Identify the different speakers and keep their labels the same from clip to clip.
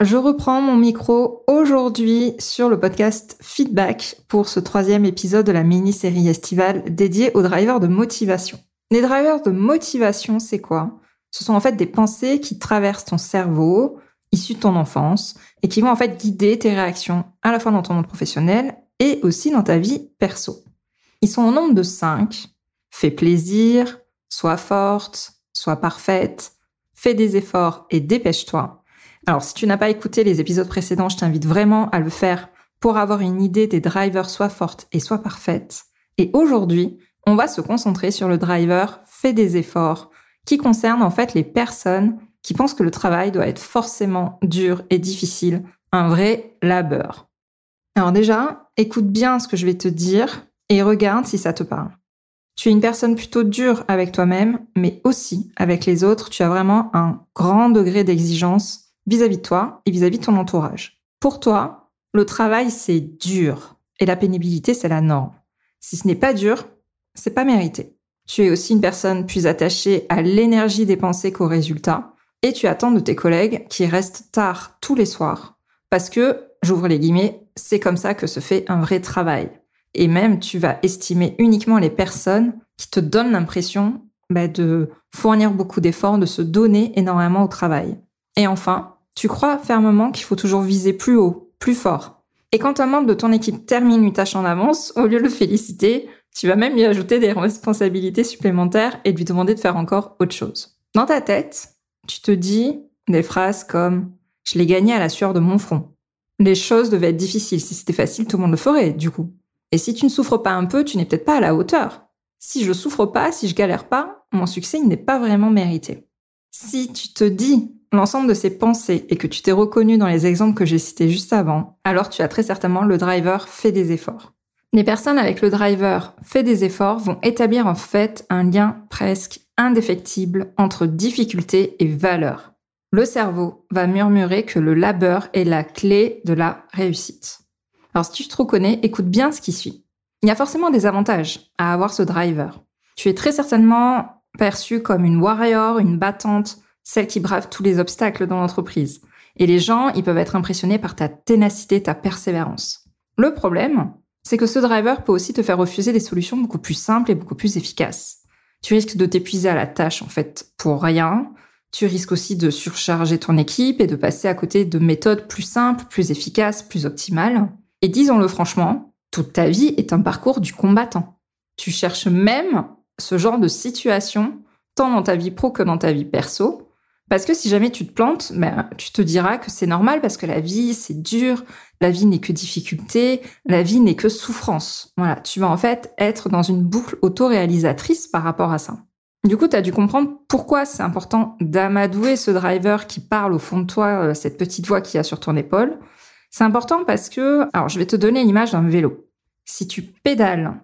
Speaker 1: je reprends mon micro aujourd'hui sur le podcast Feedback pour ce troisième épisode de la mini-série estivale dédiée aux drivers de motivation. Les drivers de motivation, c'est quoi? Ce sont en fait des pensées qui traversent ton cerveau, issues de ton enfance, et qui vont en fait guider tes réactions à la fois dans ton monde professionnel et aussi dans ta vie perso. Ils sont au nombre de cinq. Fais plaisir, sois forte, sois parfaite, fais des efforts et dépêche-toi. Alors, si tu n'as pas écouté les épisodes précédents, je t'invite vraiment à le faire pour avoir une idée des drivers soit fortes et soit parfaites. Et aujourd'hui, on va se concentrer sur le driver fait des efforts, qui concerne en fait les personnes qui pensent que le travail doit être forcément dur et difficile, un vrai labeur. Alors déjà, écoute bien ce que je vais te dire et regarde si ça te parle. Tu es une personne plutôt dure avec toi-même, mais aussi avec les autres, tu as vraiment un grand degré d'exigence vis-à-vis de toi et vis-à-vis de ton entourage. Pour toi, le travail, c'est dur et la pénibilité, c'est la norme. Si ce n'est pas dur, c'est pas mérité. Tu es aussi une personne plus attachée à l'énergie dépensée qu'au résultat et tu attends de tes collègues qui restent tard tous les soirs parce que, j'ouvre les guillemets, c'est comme ça que se fait un vrai travail. Et même, tu vas estimer uniquement les personnes qui te donnent l'impression bah, de fournir beaucoup d'efforts, de se donner énormément au travail. Et enfin, tu crois fermement qu'il faut toujours viser plus haut, plus fort. Et quand un membre de ton équipe termine une tâche en avance, au lieu de le féliciter, tu vas même lui ajouter des responsabilités supplémentaires et lui demander de faire encore autre chose. Dans ta tête, tu te dis des phrases comme ⁇ Je l'ai gagné à la sueur de mon front ⁇ Les choses devaient être difficiles. Si c'était facile, tout le monde le ferait, du coup. Et si tu ne souffres pas un peu, tu n'es peut-être pas à la hauteur. Si je souffre pas, si je galère pas, mon succès n'est pas vraiment mérité. Si tu te dis l'ensemble de ces pensées et que tu t'es reconnu dans les exemples que j'ai cités juste avant, alors tu as très certainement le driver fait des efforts. Les personnes avec le driver fait des efforts vont établir en fait un lien presque indéfectible entre difficulté et valeur. Le cerveau va murmurer que le labeur est la clé de la réussite. Alors si tu te reconnais, écoute bien ce qui suit. Il y a forcément des avantages à avoir ce driver. Tu es très certainement perçu comme une warrior, une battante, celle qui brave tous les obstacles dans l'entreprise. Et les gens, ils peuvent être impressionnés par ta ténacité, ta persévérance. Le problème, c'est que ce driver peut aussi te faire refuser des solutions beaucoup plus simples et beaucoup plus efficaces. Tu risques de t'épuiser à la tâche, en fait, pour rien. Tu risques aussi de surcharger ton équipe et de passer à côté de méthodes plus simples, plus efficaces, plus optimales. Et disons-le franchement, toute ta vie est un parcours du combattant. Tu cherches même ce genre de situation, tant dans ta vie pro que dans ta vie perso, parce que si jamais tu te plantes, ben, tu te diras que c'est normal parce que la vie, c'est dur, la vie n'est que difficulté, la vie n'est que souffrance. Voilà, tu vas en fait être dans une boucle autoréalisatrice par rapport à ça. Du coup, tu as dû comprendre pourquoi c'est important d'amadouer ce driver qui parle au fond de toi, euh, cette petite voix qui a sur ton épaule. C'est important parce que, alors je vais te donner l'image d'un vélo. Si tu pédales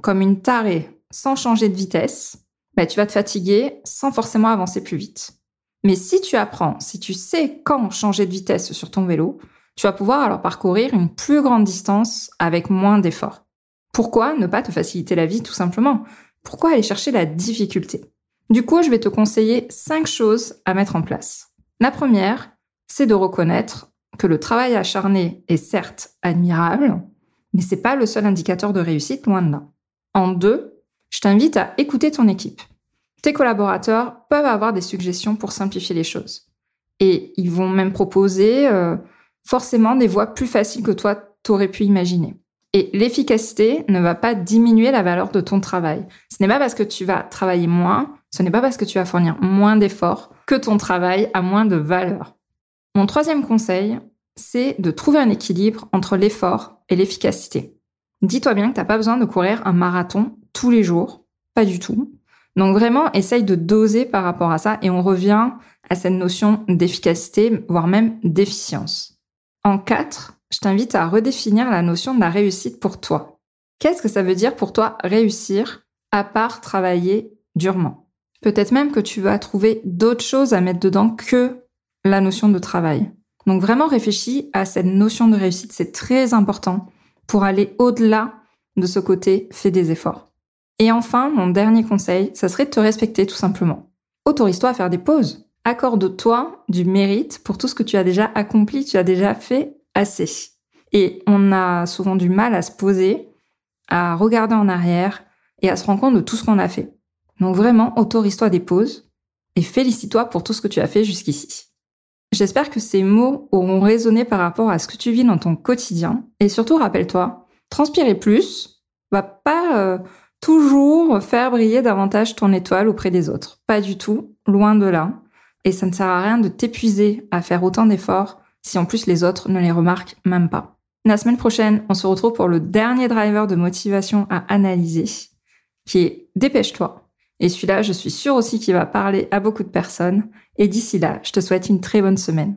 Speaker 1: comme une tarée sans changer de vitesse, ben, tu vas te fatiguer sans forcément avancer plus vite. Mais si tu apprends, si tu sais quand changer de vitesse sur ton vélo, tu vas pouvoir alors parcourir une plus grande distance avec moins d'efforts. Pourquoi ne pas te faciliter la vie tout simplement? Pourquoi aller chercher la difficulté? Du coup, je vais te conseiller cinq choses à mettre en place. La première, c'est de reconnaître que le travail acharné est certes admirable, mais c'est pas le seul indicateur de réussite, loin de là. En deux, je t'invite à écouter ton équipe. Tes collaborateurs peuvent avoir des suggestions pour simplifier les choses. Et ils vont même proposer euh, forcément des voies plus faciles que toi t'aurais pu imaginer. Et l'efficacité ne va pas diminuer la valeur de ton travail. Ce n'est pas parce que tu vas travailler moins, ce n'est pas parce que tu vas fournir moins d'efforts que ton travail a moins de valeur. Mon troisième conseil, c'est de trouver un équilibre entre l'effort et l'efficacité. Dis-toi bien que tu n'as pas besoin de courir un marathon tous les jours, pas du tout. Donc vraiment, essaye de doser par rapport à ça et on revient à cette notion d'efficacité, voire même d'efficience. En 4, je t'invite à redéfinir la notion de la réussite pour toi. Qu'est-ce que ça veut dire pour toi réussir à part travailler durement? Peut-être même que tu vas trouver d'autres choses à mettre dedans que la notion de travail. Donc vraiment réfléchis à cette notion de réussite, c'est très important pour aller au-delà de ce côté fais des efforts. Et enfin, mon dernier conseil, ça serait de te respecter tout simplement. Autorise-toi à faire des pauses. Accorde-toi du mérite pour tout ce que tu as déjà accompli, tu as déjà fait assez. Et on a souvent du mal à se poser, à regarder en arrière et à se rendre compte de tout ce qu'on a fait. Donc vraiment, autorise-toi des pauses et félicite-toi pour tout ce que tu as fait jusqu'ici. J'espère que ces mots auront résonné par rapport à ce que tu vis dans ton quotidien. Et surtout, rappelle-toi, transpirer plus va pas euh, toujours faire briller davantage ton étoile auprès des autres. Pas du tout, loin de là. Et ça ne sert à rien de t'épuiser à faire autant d'efforts si en plus les autres ne les remarquent même pas. La semaine prochaine, on se retrouve pour le dernier driver de motivation à analyser, qui est dépêche-toi. Et celui-là, je suis sûre aussi qu'il va parler à beaucoup de personnes. Et d'ici là, je te souhaite une très bonne semaine.